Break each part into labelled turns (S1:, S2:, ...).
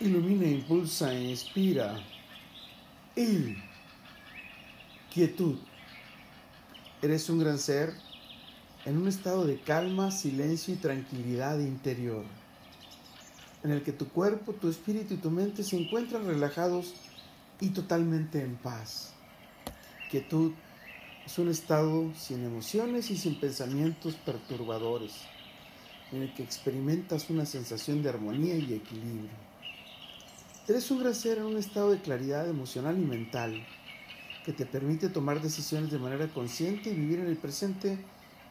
S1: ilumina, impulsa e inspira. Il. Quietud. Eres un gran ser en un estado de calma, silencio y tranquilidad interior, en el que tu cuerpo, tu espíritu y tu mente se encuentran relajados y totalmente en paz. Quietud es un estado sin emociones y sin pensamientos perturbadores, en el que experimentas una sensación de armonía y equilibrio. Eres un gran ser en un estado de claridad emocional y mental que te permite tomar decisiones de manera consciente y vivir en el presente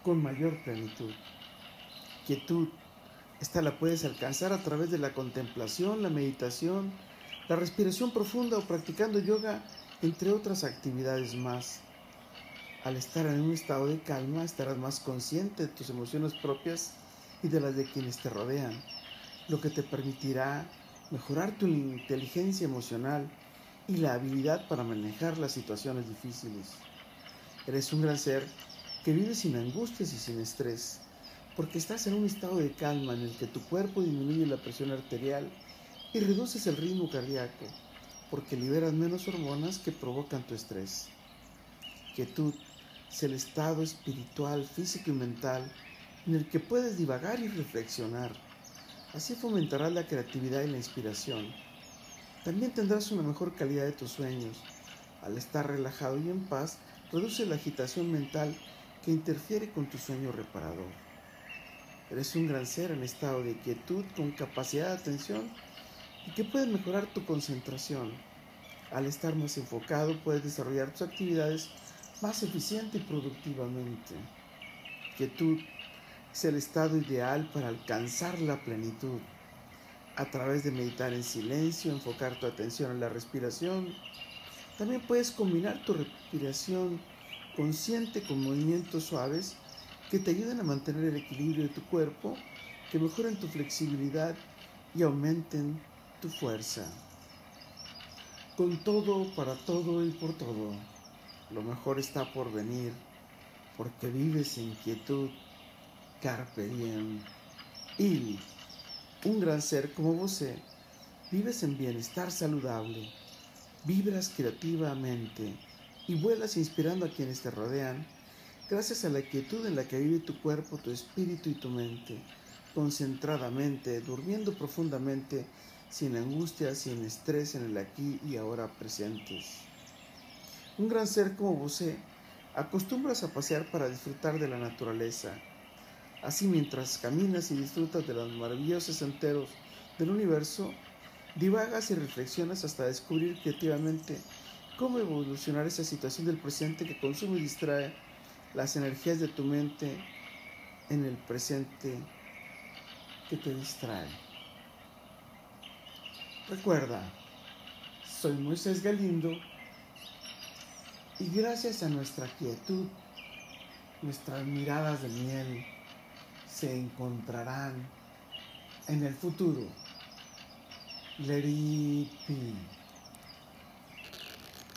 S1: con mayor plenitud. Quietud, esta la puedes alcanzar a través de la contemplación, la meditación, la respiración profunda o practicando yoga, entre otras actividades más. Al estar en un estado de calma estarás más consciente de tus emociones propias y de las de quienes te rodean, lo que te permitirá mejorar tu inteligencia emocional y la habilidad para manejar las situaciones difíciles. Eres un gran ser que vive sin angustias y sin estrés, porque estás en un estado de calma en el que tu cuerpo disminuye la presión arterial y reduces el ritmo cardíaco, porque liberas menos hormonas que provocan tu estrés. Quietud es el estado espiritual, físico y mental en el que puedes divagar y reflexionar Así fomentarás la creatividad y la inspiración. También tendrás una mejor calidad de tus sueños. Al estar relajado y en paz, reduce la agitación mental que interfiere con tu sueño reparador. Eres un gran ser en estado de quietud con capacidad de atención y que puede mejorar tu concentración. Al estar más enfocado puedes desarrollar tus actividades más eficiente y productivamente. Quietud es el estado ideal para alcanzar la plenitud. A través de meditar en silencio, enfocar tu atención en la respiración, también puedes combinar tu respiración consciente con movimientos suaves que te ayuden a mantener el equilibrio de tu cuerpo, que mejoren tu flexibilidad y aumenten tu fuerza. Con todo, para todo y por todo, lo mejor está por venir, porque vives en quietud Carpe diem. Y un gran ser como vos vives en bienestar saludable, vibras creativamente y vuelas inspirando a quienes te rodean, gracias a la quietud en la que vive tu cuerpo, tu espíritu y tu mente, concentradamente, durmiendo profundamente, sin angustia, sin estrés en el aquí y ahora presentes. Un gran ser como vos acostumbras a pasear para disfrutar de la naturaleza, Así mientras caminas y disfrutas de los maravillosos enteros del universo, divagas y reflexionas hasta descubrir creativamente cómo evolucionar esa situación del presente que consume y distrae las energías de tu mente en el presente que te distrae. Recuerda, soy Moisés Galindo y gracias a nuestra quietud, nuestras miradas de miel, se encontrarán en el futuro. Let